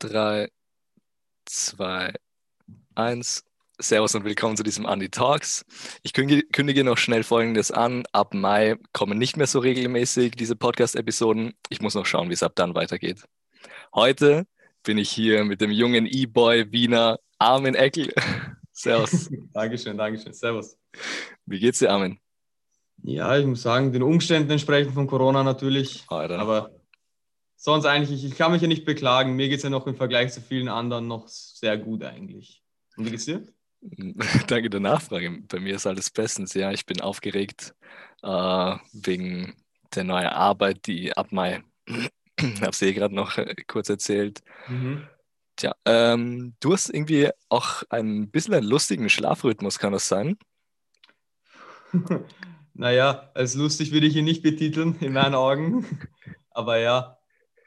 3, 2, 1. Servus und willkommen zu diesem Andy Talks. Ich kündige noch schnell Folgendes an. Ab Mai kommen nicht mehr so regelmäßig diese Podcast-Episoden. Ich muss noch schauen, wie es ab dann weitergeht. Heute bin ich hier mit dem jungen E-Boy Wiener Armin Eckel. Servus. Dankeschön, Dankeschön. Servus. Wie geht's dir, Armin? Ja, ich muss sagen, den Umständen entsprechend von Corona natürlich. Alter. Aber sonst eigentlich, ich, kann mich ja nicht beklagen. Mir geht es ja noch im Vergleich zu vielen anderen noch sehr gut eigentlich. Und wie geht's dir? Danke der Nachfrage. Bei mir ist alles bestens. Ja, ich bin aufgeregt äh, wegen der neuen Arbeit, die ab Mai, habe es eh gerade noch äh, kurz erzählt. Mhm. Tja, ähm, du hast irgendwie auch ein bisschen einen lustigen Schlafrhythmus, kann das sein? naja, als lustig würde ich ihn nicht betiteln, in meinen Augen. Aber ja,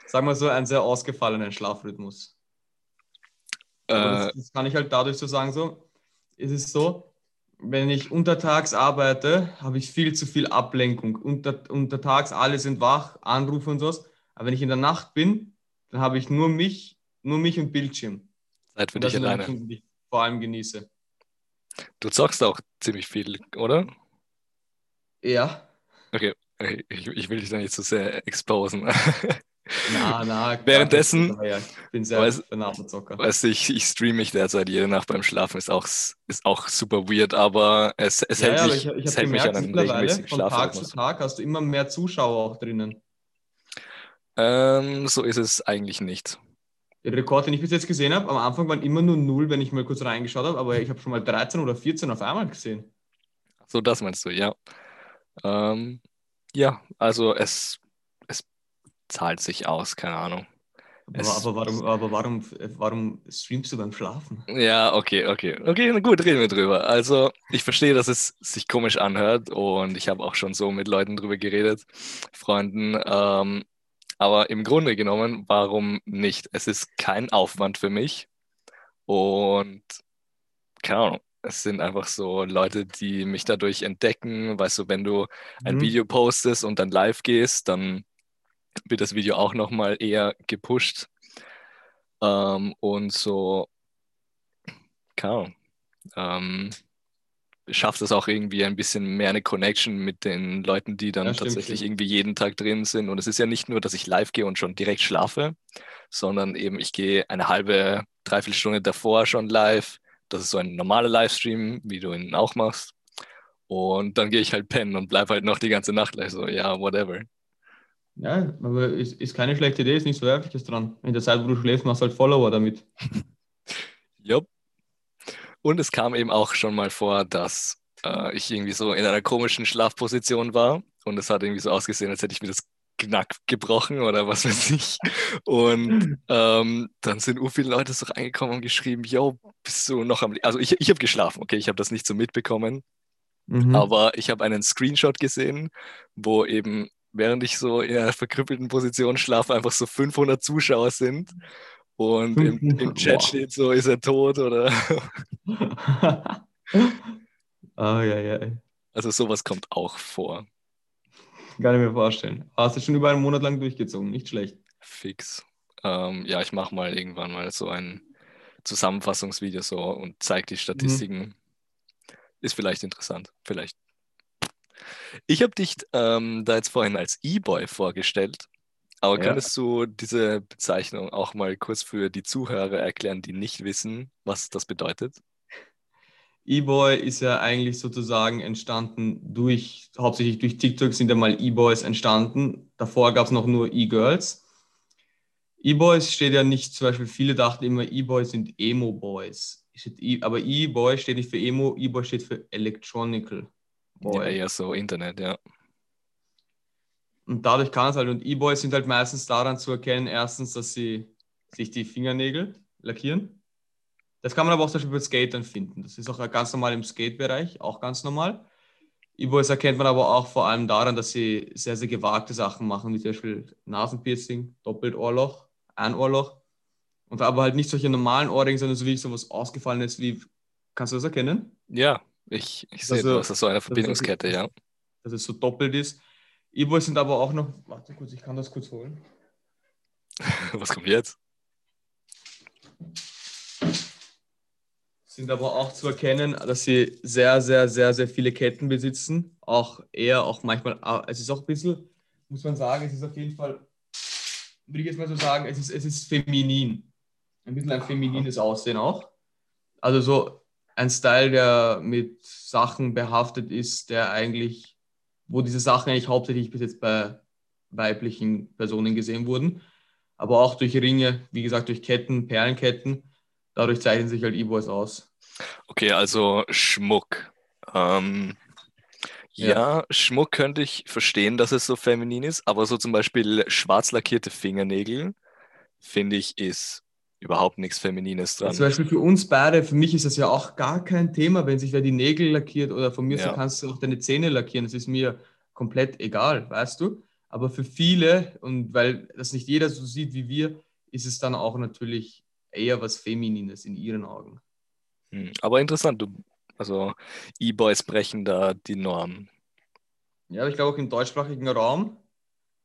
sagen wir so, einen sehr ausgefallenen Schlafrhythmus. Äh, das, das, kann ich halt dadurch so sagen, so, es ist so, wenn ich untertags arbeite, habe ich viel zu viel Ablenkung. Unter, untertags alle sind wach, Anrufe und sowas. Aber wenn ich in der Nacht bin, dann habe ich nur mich, nur mich und Bildschirm. Zeit für dich alleine. Die ich vor allem genieße. Du zockst auch ziemlich viel, oder? Ja. Okay, ich, ich will dich da nicht zu so sehr exposen. Na, na, Währenddessen, bin weiß, ich, ich streame mich derzeit jede Nacht beim Schlafen, ist auch, ist auch super weird, aber es, es ja, hält, ja, mich, ich, ich es hält gemerkt, mich an einem regelmäßigen Von Tag zu Tag hast du immer mehr Zuschauer auch drinnen. Ähm, so ist es eigentlich nicht. Der Rekord, den ich bis jetzt gesehen habe, am Anfang waren immer nur null, wenn ich mal kurz reingeschaut habe, aber ich habe schon mal 13 oder 14 auf einmal gesehen. So, das meinst du, ja. Ähm, ja, also es zahlt sich aus, keine Ahnung. Aber, aber, warum, aber warum, warum streamst du beim Schlafen? Ja, okay, okay. Okay, gut, reden wir drüber. Also, ich verstehe, dass es sich komisch anhört und ich habe auch schon so mit Leuten drüber geredet, Freunden. Ähm, aber im Grunde genommen, warum nicht? Es ist kein Aufwand für mich und keine Ahnung. Es sind einfach so Leute, die mich dadurch entdecken. Weißt du, wenn du ein mhm. Video postest und dann live gehst, dann wird das Video auch nochmal eher gepusht. Ähm, und so, keine Ahnung, ähm, schafft es auch irgendwie ein bisschen mehr eine Connection mit den Leuten, die dann ja, tatsächlich stimmt. irgendwie jeden Tag drin sind. Und es ist ja nicht nur, dass ich live gehe und schon direkt schlafe, sondern eben ich gehe eine halbe, dreiviertel Stunde davor schon live. Das ist so ein normaler Livestream, wie du ihn auch machst. Und dann gehe ich halt pennen und bleibe halt noch die ganze Nacht live. So, ja, whatever. Ja, aber ist, ist keine schlechte Idee, ist nichts Verwerfliches dran. In der Zeit, wo du schläfst, machst du halt Follower damit. Jupp. Und es kam eben auch schon mal vor, dass äh, ich irgendwie so in einer komischen Schlafposition war und es hat irgendwie so ausgesehen, als hätte ich mir das Knack gebrochen oder was weiß ich. Und ähm, dann sind u viele Leute so reingekommen und geschrieben, yo, bist du noch am... Le also ich, ich habe geschlafen, okay, ich habe das nicht so mitbekommen. Mhm. Aber ich habe einen Screenshot gesehen, wo eben während ich so in einer verkrüppelten Position schlafe, einfach so 500 Zuschauer sind und im, im Chat wow. steht so, ist er tot oder. oh, ja, ja. Also sowas kommt auch vor. Kann ich mir vorstellen. Hast du schon über einen Monat lang durchgezogen, nicht schlecht. Fix. Ähm, ja, ich mache mal irgendwann mal so ein Zusammenfassungsvideo so und zeige die Statistiken. Mhm. Ist vielleicht interessant, vielleicht ich habe dich ähm, da jetzt vorhin als E-Boy vorgestellt. Aber ja. könntest du diese Bezeichnung auch mal kurz für die Zuhörer erklären, die nicht wissen, was das bedeutet? E-Boy ist ja eigentlich sozusagen entstanden durch, hauptsächlich durch TikTok sind ja mal E-Boys entstanden. Davor gab es noch nur E-Girls. E-Boys steht ja nicht, zum Beispiel viele dachten immer, E-Boys sind Emo-Boys. E, aber E-Boy steht nicht für Emo, E-Boy steht für Electronical. Boy. Ja, eher so Internet, ja. Und dadurch kann es halt, und E-Boys sind halt meistens daran zu erkennen, erstens, dass sie sich die Fingernägel lackieren. Das kann man aber auch zum Beispiel bei Skatern finden. Das ist auch ganz normal im Skate-Bereich, auch ganz normal. E-Boys erkennt man aber auch vor allem daran, dass sie sehr, sehr gewagte Sachen machen, wie zum Beispiel Nasenpiercing, doppelt Ohrloch, ein Ohrloch. Und aber halt nicht solche normalen Ohrringe, sondern so wie so was Ausgefallenes wie, kannst du das erkennen? Ja, ich, ich sehe also, das, ist so eine Verbindungskette, dass es, ja. Dass es so doppelt ist. Ibo sind aber auch noch. Warte kurz, ich kann das kurz holen. Was kommt jetzt? Sind aber auch zu erkennen, dass sie sehr, sehr, sehr, sehr viele Ketten besitzen. Auch eher, auch manchmal. Ah, es ist auch ein bisschen, muss man sagen, es ist auf jeden Fall, würde ich jetzt mal so sagen, es ist, es ist feminin. Ein bisschen ein feminines Aussehen auch. Also so ein Style, der mit Sachen behaftet ist, der eigentlich, wo diese Sachen eigentlich hauptsächlich bis jetzt bei weiblichen Personen gesehen wurden. Aber auch durch Ringe, wie gesagt, durch Ketten, Perlenketten. Dadurch zeichnen sich halt E-Boys aus. Okay, also Schmuck. Ähm, ja. ja. Schmuck könnte ich verstehen, dass es so feminin ist, aber so zum Beispiel schwarz lackierte Fingernägel, finde ich, ist überhaupt nichts Feminines dran. Zum Beispiel für uns beide, für mich ist das ja auch gar kein Thema, wenn sich wer die Nägel lackiert oder von mir ja. so kannst du auch deine Zähne lackieren. Das ist mir komplett egal, weißt du? Aber für viele, und weil das nicht jeder so sieht wie wir, ist es dann auch natürlich eher was Feminines in ihren Augen. Hm, aber interessant, du, also E-Boys brechen da die Norm. Ja, ich glaube auch im deutschsprachigen Raum,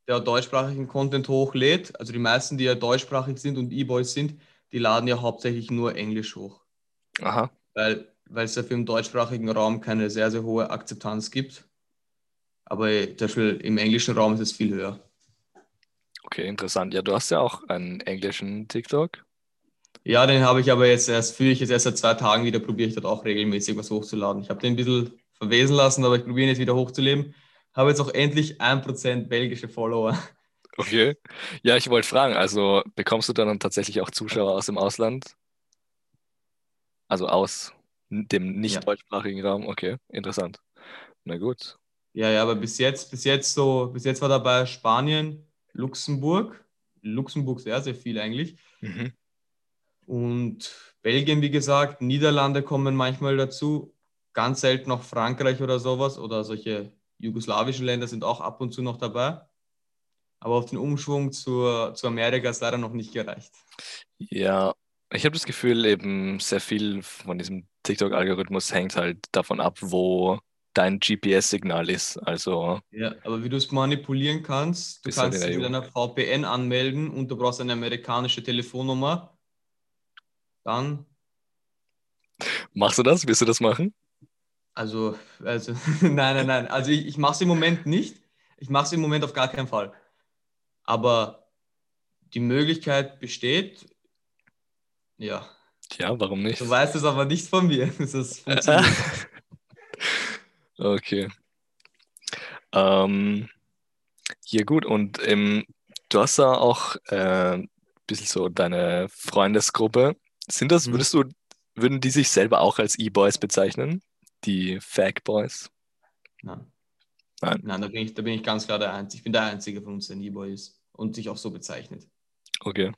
der deutschsprachigen Content hochlädt, also die meisten, die ja deutschsprachig sind und E-Boys sind, die laden ja hauptsächlich nur Englisch hoch. Aha. Weil, weil es dafür im deutschsprachigen Raum keine sehr, sehr hohe Akzeptanz gibt. Aber zum Beispiel im englischen Raum ist es viel höher. Okay, interessant. Ja, du hast ja auch einen englischen TikTok. Ja, den habe ich aber jetzt erst, führe ich jetzt erst seit zwei Tagen wieder, probiere ich dort auch regelmäßig was hochzuladen. Ich habe den ein bisschen verwesen lassen, aber ich probiere ihn jetzt wieder hochzuleben. Habe jetzt auch endlich 1% belgische Follower. Okay. Ja, ich wollte fragen, also bekommst du dann tatsächlich auch Zuschauer aus dem Ausland? Also aus dem nicht deutschsprachigen Raum? Okay, interessant. Na gut. Ja, ja, aber bis jetzt, bis jetzt so, bis jetzt war dabei Spanien, Luxemburg. Luxemburg sehr, sehr viel eigentlich. Mhm. Und Belgien, wie gesagt, Niederlande kommen manchmal dazu. Ganz selten noch Frankreich oder sowas oder solche jugoslawischen Länder sind auch ab und zu noch dabei. Aber auf den Umschwung zur, zu Amerika ist leider noch nicht gereicht. Ja, ich habe das Gefühl, eben sehr viel von diesem TikTok-Algorithmus hängt halt davon ab, wo dein GPS-Signal ist. Also, ja, aber wie du es manipulieren kannst, du kannst halt dich mit einer VPN anmelden und du brauchst eine amerikanische Telefonnummer. Dann. Machst du das? Willst du das machen? Also, also nein, nein, nein. Also ich, ich mache es im Moment nicht. Ich mache es im Moment auf gar keinen Fall. Aber die Möglichkeit besteht, ja. Ja, warum nicht? Du weißt es aber nicht von mir. Das funktioniert. Okay. Ähm, ja, gut. Und ähm, du hast da auch äh, ein bisschen so deine Freundesgruppe. Sind das, mhm. würdest du, würden die sich selber auch als E-Boys bezeichnen? Die Fag Boys? Nein. Nein. Nein, da bin ich, da bin ich ganz klar der Einzige. Ich bin der Einzige von uns, der ein E-Boy ist und sich auch so bezeichnet. Okay.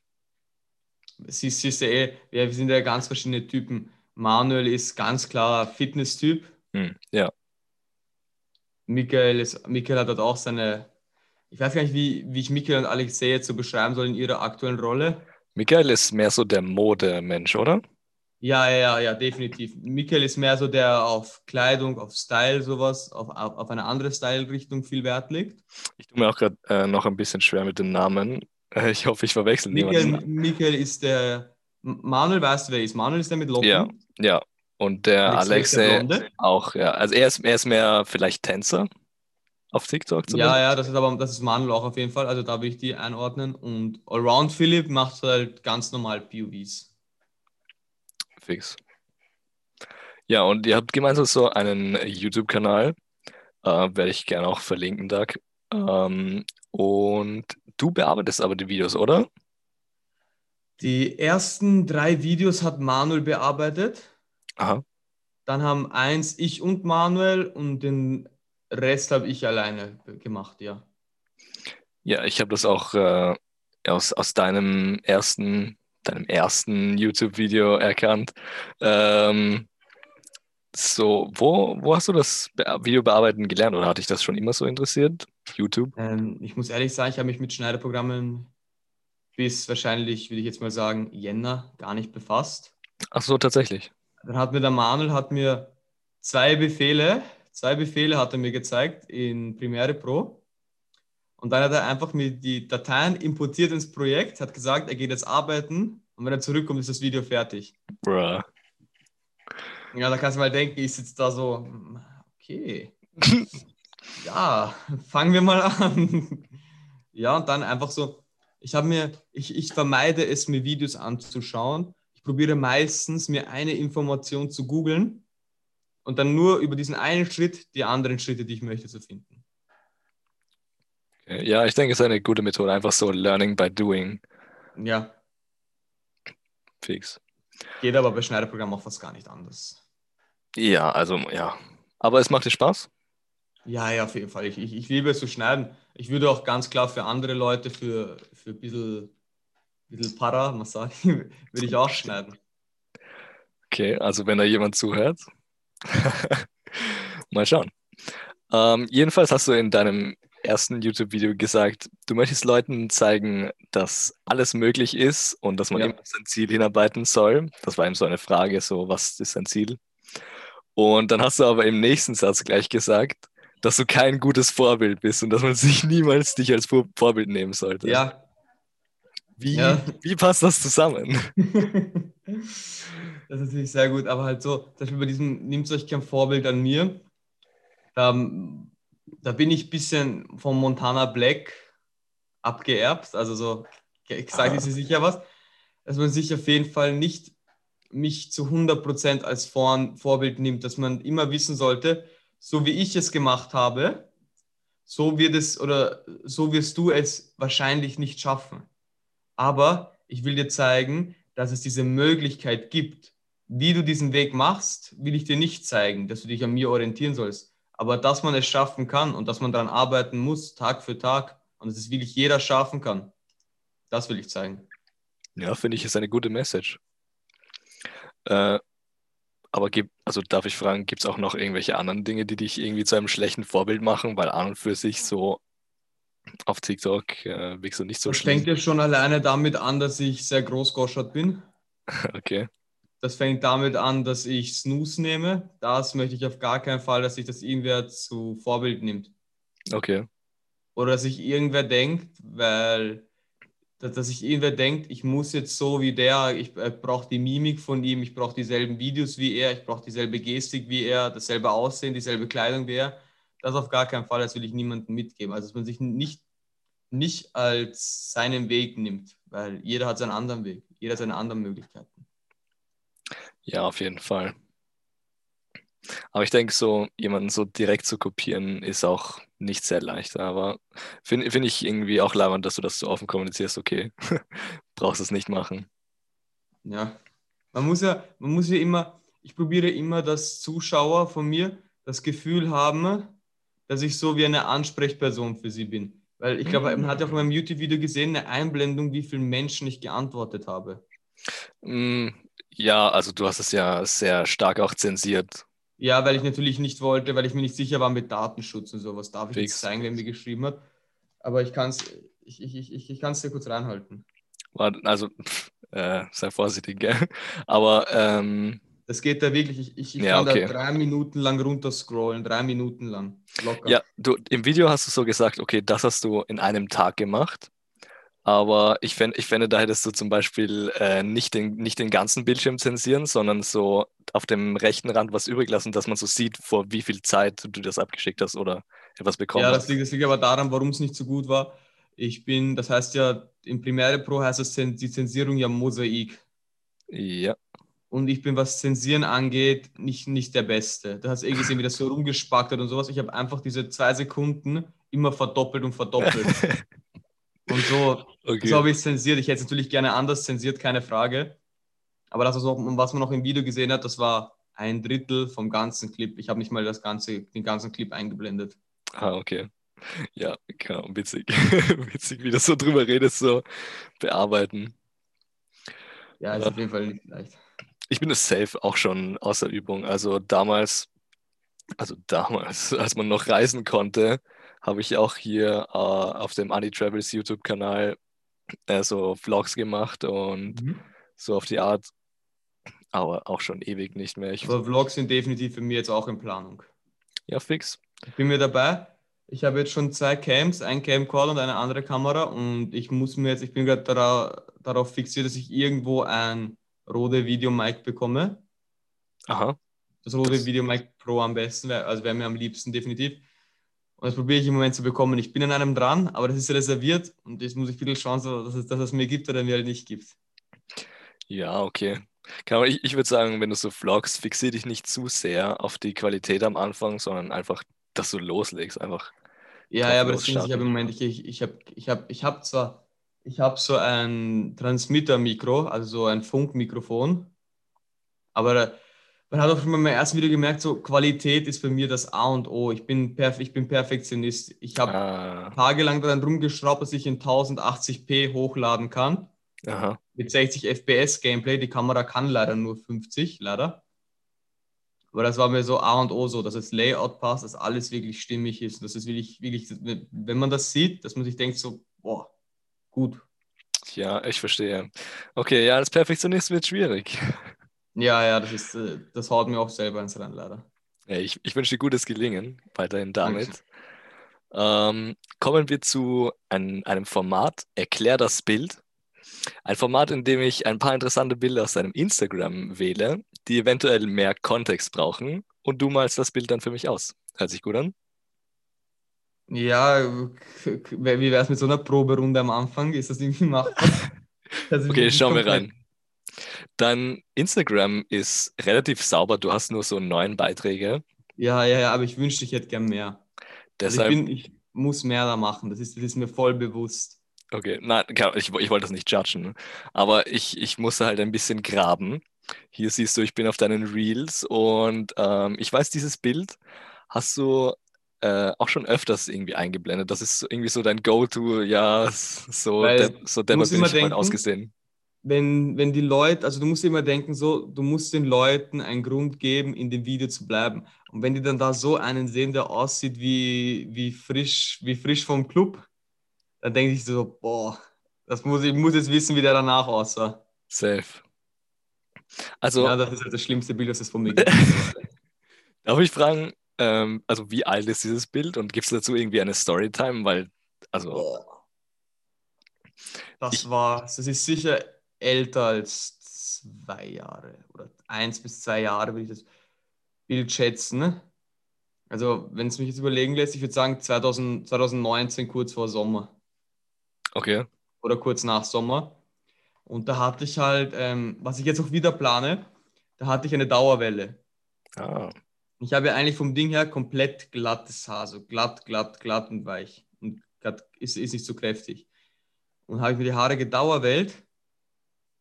Siehst, siehst du eh, wir sind ja ganz verschiedene Typen. Manuel ist ganz klar Fitness-Typ. Hm, ja. Michael, ist, Michael hat dort auch seine, ich weiß gar nicht, wie, wie ich Michael und Alexei jetzt so beschreiben soll in ihrer aktuellen Rolle. Michael ist mehr so der Modemensch, oder? Ja, ja, ja, definitiv. Michael ist mehr so der auf Kleidung, auf Style, sowas, auf, auf, eine andere Style-Richtung viel Wert legt. Ich tue mir auch gerade äh, noch ein bisschen schwer mit den Namen. Äh, ich hoffe, ich verwechsel Michael, niemanden. Michael ist der, Manuel, weißt du, wer ist? Manuel ist der mit Locken? Ja, ja. Und der Alex, Alex auch, ja. Also er ist, er ist mehr vielleicht Tänzer auf TikTok. Ja, ja, das ist aber das ist Manuel auch auf jeden Fall. Also da will ich die einordnen. Und Allround Philipp macht halt ganz normal POVs. Fix. Ja, und ihr habt gemeinsam so einen YouTube-Kanal. Äh, werde ich gerne auch verlinken, Doug. Ähm, und du bearbeitest aber die Videos, oder? Die ersten drei Videos hat Manuel bearbeitet. Aha. Dann haben eins ich und Manuel und den Rest habe ich alleine gemacht, ja. Ja, ich habe das auch äh, aus, aus deinem ersten, deinem ersten YouTube-Video erkannt. Ähm, so, wo, wo hast du das Video bearbeiten gelernt oder hatte ich das schon immer so interessiert? YouTube? Ähm, ich muss ehrlich sagen, ich habe mich mit Schneiderprogrammen bis wahrscheinlich, würde ich jetzt mal sagen, Jänner gar nicht befasst. Ach so, tatsächlich. Dann hat mir der Manuel hat mir zwei Befehle, zwei Befehle hat er mir gezeigt in Premiere Pro. Und dann hat er einfach mir die Dateien importiert ins Projekt, hat gesagt, er geht jetzt arbeiten und wenn er zurückkommt, ist das Video fertig. Bruh. Ja, da kannst du mal denken, ich sitze da so, okay. ja, fangen wir mal an. ja, und dann einfach so, ich habe mir, ich, ich vermeide es, mir Videos anzuschauen. Ich probiere meistens, mir eine Information zu googeln und dann nur über diesen einen Schritt die anderen Schritte, die ich möchte, zu finden. Ja, ich denke, es ist eine gute Methode, einfach so Learning by Doing. Ja. Fix. Geht aber bei Schneiderprogrammen auch fast gar nicht anders. Ja, also ja. Aber es macht dir Spaß? Ja, ja, auf jeden Fall. Ich, ich, ich liebe es zu schneiden. Ich würde auch ganz klar für andere Leute, für, für ein bisschen, bisschen Para, Massage, würde ich auch schneiden. Okay, also wenn da jemand zuhört, mal schauen. Ähm, jedenfalls hast du in deinem ersten YouTube-Video gesagt, du möchtest Leuten zeigen, dass alles möglich ist und dass man Ja. immer auf sein Ziel hinarbeiten soll. Das war eben so eine Frage, so was ist dein Ziel? Und dann hast du aber im nächsten Satz gleich gesagt, dass du kein gutes Vorbild bist und dass man sich niemals dich als Vor Vorbild nehmen sollte. Ja, Wie, Ja. wie passt das zusammen? das ist natürlich sehr gut, aber halt so, zum Beispiel bei diesem, nehmt euch kein Vorbild an mir, da, da bin ich ein bisschen von Montana Black abgeerbt, also so, ich sage dir sicher was, dass man sich auf jeden Fall nicht mich zu 100% als Vor Vorbild nimmt, dass man immer wissen sollte, so wie ich es gemacht habe, so wird es oder so wirst du es wahrscheinlich nicht schaffen. Aber ich will dir zeigen, dass es diese Möglichkeit gibt. Wie du diesen Weg machst, will ich dir nicht zeigen, dass du dich an mir orientieren sollst. Aber dass man es schaffen kann und dass man daran arbeiten muss, Tag für Tag, und dass es wirklich jeder schaffen kann, das will ich zeigen. Ja, finde ich, ist eine gute Message. Äh, aber gibt, also darf ich fragen, gibt es auch noch irgendwelche anderen Dinge, die dich irgendwie zu einem schlechten Vorbild machen? Weil an und für sich so auf TikTok äh, wirkst du nicht so Das schlimm. fängt ja schon alleine damit an, dass ich sehr großgoschert bin. Okay. Das fängt damit an, dass ich Snooze nehme. Das möchte ich auf gar keinen Fall, dass sich das irgendwer zu Vorbild nimmt. Okay. Oder dass sich irgendwer denkt, weil dass, sich irgendwer denkt, ich muss jetzt so wie der, ich äh, brauche die Mimik von ihm, ich brauche dieselben Videos wie er, ich brauche dieselbe Gestik wie er, dasselbe Aussehen, dieselbe Kleidung wie er. Das auf gar keinen Fall, das will ich niemandem mitgeben. Also dass man sich nicht, nicht als seinen Weg nimmt, weil jeder hat seinen anderen Weg, jeder hat seine anderen Möglichkeiten. Ja, auf jeden Fall. Aber ich denke, so jemanden so direkt zu kopieren, ist auch nicht sehr leicht. Aber finde find ich irgendwie auch leibend, dass du das so offen kommunizierst, okay, brauchst es nicht machen. Ja, man muss ja, man muss ja immer, ich probiere immer, dass Zuschauer von mir das Gefühl haben, dass ich so wie eine Ansprechperson für sie bin. Weil ich glaube, man hat ja auf meinem YouTube-Video gesehen, eine Einblendung, wie vielen Menschen ich geantwortet habe. Ja, also du hast es ja sehr stark auch zensiert. Ja, weil ich natürlich nicht wollte, weil ich mir nicht sicher war mit Datenschutz und sowas. Darf ich Fix. jetzt zeigen, wer mir geschrieben hat? Aber ich kann es ich, ich, ich, ich kann's dir kurz reinhalten. Also, äh, sei vorsichtig, gell? Aber ähm, Das geht da wirklich, ich, ich, ich Ja, kann okay. da drei Minuten lang runterscrollen, drei Minuten lang. Locker. ja, du, im Video hast du so gesagt, okay, das hast du in einem Tag gemacht. Aber ich, fänd, ich fände, da hättest du zum Beispiel äh, nicht, den, nicht den ganzen Bildschirm zensieren, sondern so auf dem rechten Rand was übrig lassen, dass man so sieht, vor wie viel Zeit du das abgeschickt hast oder etwas bekommen Ja, das hast. liegt, das liegt aber daran, warum es nicht so gut war. Ich bin, das heißt ja, im Premiere Pro heißt das Zen- die Zensierung ja Mosaik. Ja, Und ich bin, was Zensieren angeht, nicht, nicht der Beste. Da hast du eh gesehen, wie das so rumgespackt hat und sowas. Ich habe einfach diese zwei Sekunden immer verdoppelt und verdoppelt. und so, okay. so habe ich es zensiert. Ich hätte es natürlich gerne anders zensiert, keine Frage. Aber das, was, man noch im Video gesehen hat, das war ein Drittel vom ganzen Clip. Ich habe nicht mal das ganze, den ganzen Clip eingeblendet. Ah, okay. Ja, genau, witzig. witzig, wie du so drüber redest, so bearbeiten. Ja, ist Ja. auf jeden Fall nicht leicht. Ich bin es safe auch schon außer Übung. Also damals, also damals, als man noch reisen konnte, habe ich auch hier äh, auf dem Annie Travels YouTube-Kanal äh, so Vlogs gemacht und so auf die Art. Aber auch schon ewig nicht mehr. Ich, Aber Vlogs sind definitiv für mich jetzt auch in Planung. ja, fix. Ich bin mir dabei. Ich habe jetzt schon zwei Cams, ein Camcorder und eine andere Kamera und ich muss mir jetzt, ich bin gerade dara darauf fixiert, dass ich irgendwo ein Rode Video Mic bekomme. Aha. Das Rode Das- Videomic Pro am besten, also wäre mir am liebsten definitiv. Und das probiere ich im Moment zu bekommen. Ich bin an einem dran, aber das ist reserviert und jetzt muss ich viel Chance, dass es, dass es mir gibt oder mir halt nicht gibt. Ja, okay. Ich ich würde sagen, wenn du so vloggst, fixier dich nicht zu sehr auf die Qualität am Anfang, sondern einfach, dass du loslegst. Einfach. Ja, ja, aber das Ding ist, ich habe im Moment, ich, ich, ich habe ich hab, ich hab zwar, ich habe so ein Transmitter-Mikro, also so ein Funkmikrofon, aber man hat auch schon mal im ersten Video gemerkt, so Qualität ist bei mir das A und O. Ich bin, perf ich bin Perfektionist. Ich habe Ah, tagelang daran rumgeschraubt, dass ich in 1080p hochladen kann. aha. Mit 60 FPS Gameplay. Die Kamera kann leider nur 50, leider. Aber das war mir so A und O so, dass das Layout passt, dass alles wirklich stimmig ist. Dass es wirklich, wirklich, wenn man das sieht, dass man sich denkt so, boah, gut. Ja, ich verstehe. Okay, ja, als Perfektionist wird schwierig. Ja, ja, das ist, äh, das haut mir auch selber ins Rennen, leider. Ja, ich, ich wünsche dir gutes Gelingen weiterhin damit. Ähm, kommen wir zu ein, einem Format, Erklär das Bild. Ein Format, in dem ich ein paar interessante Bilder aus deinem Instagram wähle, die eventuell mehr Kontext brauchen und du malst das Bild dann für mich aus. Hört sich gut an? Ja, wie wäre es mit so einer Proberunde am Anfang? Ist das irgendwie machbar? Okay, schauen wir rein. Dein Instagram ist relativ sauber, du hast nur so neun Beiträge. Ja, ja, ja, aber ich wünschte, ich hätte gern mehr. Also ich, Deshalb, bin, ich muss mehr da machen, das ist, das ist mir voll bewusst. okay, nein, ich, ich wollte das nicht judgen, ne? aber ich, ich musste halt ein bisschen graben. Hier siehst du, ich bin auf deinen Reels und ähm, ich weiß, dieses Bild hast du äh, auch schon öfters irgendwie eingeblendet. Das ist so- irgendwie so dein Go-To, ja, so, Weil de so dämmer bin ich denken, ausgesehen. Wenn, wenn die Leute, also du musst immer denken, so, du musst den Leuten einen Grund geben, in dem Video zu bleiben. Und wenn die dann da so einen sehen, der aussieht wie, wie, frisch, wie frisch vom Club, dann denke ich so, boah, das muss, ich muss jetzt wissen, wie der danach aussah. Safe. Also, Ja, das ist halt das schlimmste Bild, das es von mir gibt. darf ich fragen, ähm, also wie alt ist dieses Bild und gibt es dazu irgendwie eine Storytime? Weil, also, Boah. Das Ich- war, das ist sicher älter als zwei Jahre oder eins bis zwei Jahre, würde ich das Bild schätzen. Also, wenn es mich jetzt überlegen lässt, ich würde sagen 2000, 2019, kurz vor Sommer okay. oder kurz nach Sommer. Und da hatte ich halt, ähm, was ich jetzt auch wieder plane, da hatte ich eine Dauerwelle. Ah, Ich habe ja eigentlich vom Ding her komplett glattes Haar, so glatt, glatt, glatt und weich. Und glatt ist, ist nicht so kräftig. Und habe ich mir die Haare gedauerwellt.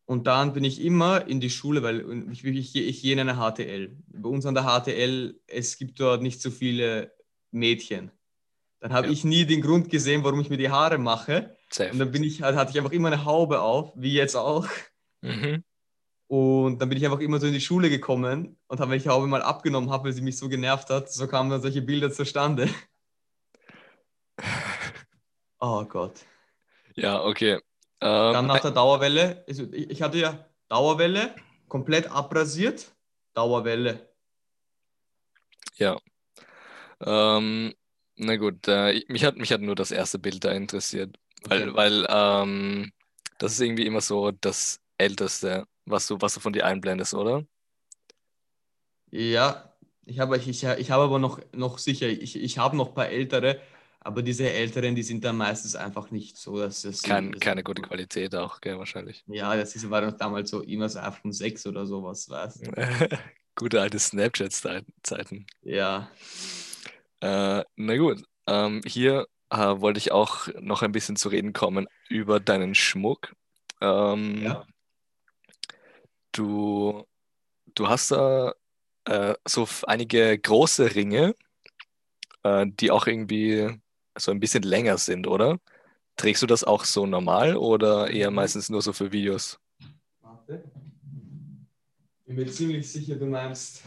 Und dann bin ich immer in die Schule, weil ich, ich, ich gehe in eine HTL. Bei uns an der HTL, es gibt dort nicht so viele Mädchen. Dann habe Ja. ich nie den Grund gesehen, warum ich mir die Haare mache. Und safe. dann bin ich, halt- hatte ich einfach immer eine Haube auf, wie jetzt auch. Mhm. Und dann bin ich einfach immer so in die Schule gekommen und habe, wenn ich die Haube mal abgenommen habe, weil sie mich so genervt hat, so kamen dann solche Bilder zustande. Oh Gott. Ja, okay. Dann Ähm, nach der Dauerwelle, also ich hatte ja Dauerwelle, komplett abrasiert, Dauerwelle. ja. Ähm, na gut, äh, ich- mich hat, mich hat nur das erste Bild da interessiert, weil, Okay. weil ähm, das ist irgendwie immer so das Älteste, was du, was du von dir einblendest, oder? Ja, ich habe, ich, ich habe aber noch, noch sicher, ich, ich habe noch ein paar ältere, aber diese älteren, die sind dann meistens einfach nicht so, dass es. Kein, das- keine gute Qualität auch, gell, wahrscheinlich. Ja, das ist, war doch damals so immer so iPhone 6 oder sowas, weißt du? Gute alte Snapchat-Zeiten. Ja. Äh, na gut, ähm, hier äh, wollte ich auch noch ein bisschen zu reden kommen über deinen Schmuck. Ähm, Ja. Du, du hast da äh, so einige große Ringe, äh, die auch irgendwie so ein bisschen länger sind, oder? Trägst du das auch so normal oder eher meistens nur so für Videos? Warte. Bin mir ziemlich sicher, du meinst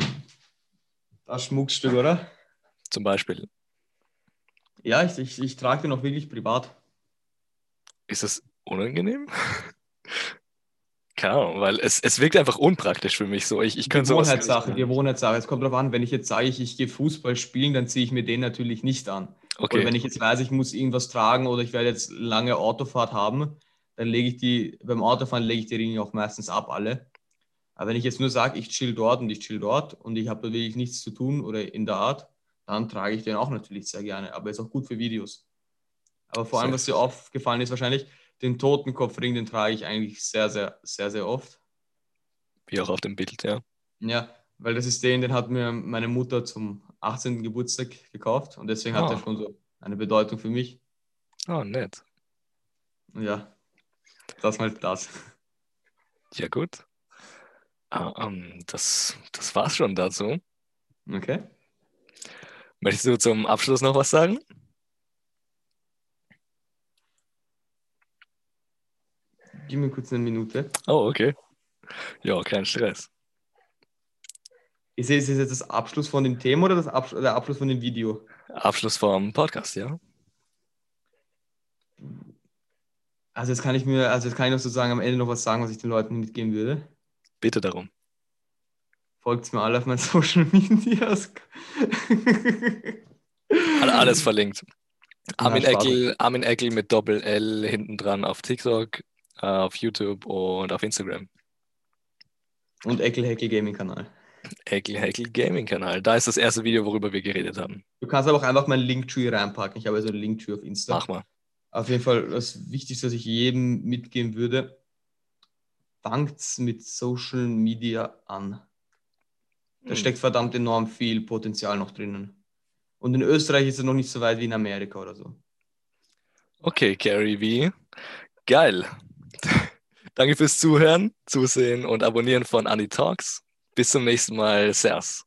das Schmuckstück, oder? Zum Beispiel. Ja, ich, ich, ich trage den auch wirklich privat. Ist das unangenehm? Keine Ahnung, weil es, es wirkt einfach unpraktisch für mich so. Ich, ich könnte Gewohnheitssache. Gewohnheitssache. Es kommt darauf an, wenn ich jetzt sage, ich, ich gehe Fußball spielen, dann ziehe ich mir den natürlich nicht an. Okay. Oder wenn ich jetzt weiß, ich muss irgendwas tragen oder ich werde jetzt lange Autofahrt haben, dann lege ich die, beim Autofahren lege ich die Ringe auch meistens ab, alle. Aber wenn ich jetzt nur sage, ich chill dort und ich chill dort und ich habe da wirklich nichts zu tun oder in der Art, dann trage ich den auch natürlich sehr gerne. Aber ist auch gut für Videos. Aber vor allem, was dir aufgefallen ist, wahrscheinlich, den Totenkopfring, den trage ich eigentlich sehr, sehr, sehr, sehr oft. Wie auch auf dem Bild, ja. Ja, weil das ist den, den hat mir meine Mutter zum 18. Geburtstag gekauft und deswegen oh. hat er schon so eine Bedeutung für mich. Oh, nett. Ja, das mal das. Ja, gut. Uh, um, das, das war's schon dazu. Okay. Möchtest du zum Abschluss noch was sagen? Gib mir kurz eine Minute. Oh, okay. Ja, kein Stress. Ist es jetzt das Abschluss von dem Thema oder das Absch der Abschluss von dem Video? Abschluss vom Podcast, ja. Also jetzt kann ich mir, also jetzt kann ich noch sozusagen am Ende noch was sagen, was ich den Leuten mitgeben würde. Bitte darum. Folgt mir alle auf meinen Social Medias. Alles verlinkt. Armin Eckel, Armin Eckel mit Doppel L hinten dran auf TikTok, äh, auf YouTube und auf Instagram. Und Eckel Heckel Gaming Kanal. Eckel Heckel Gaming Kanal. Da ist das erste Video, worüber wir geredet haben. Du kannst aber auch einfach meinen Linktree reinpacken. Ich habe also einen Linktree auf Insta. Mach mal. Auf jeden Fall das Wichtigste, was ich jedem mitgeben würde, fangt mit Social Media an. Da hm. steckt verdammt enorm viel Potenzial noch drinnen. Und in Österreich ist es noch nicht so weit wie in Amerika oder so. Okay, Gary V. Geil. Danke fürs Zuhören, Zusehen und Abonnieren von Annie Talks. Bis zum nächsten Mal. Servus.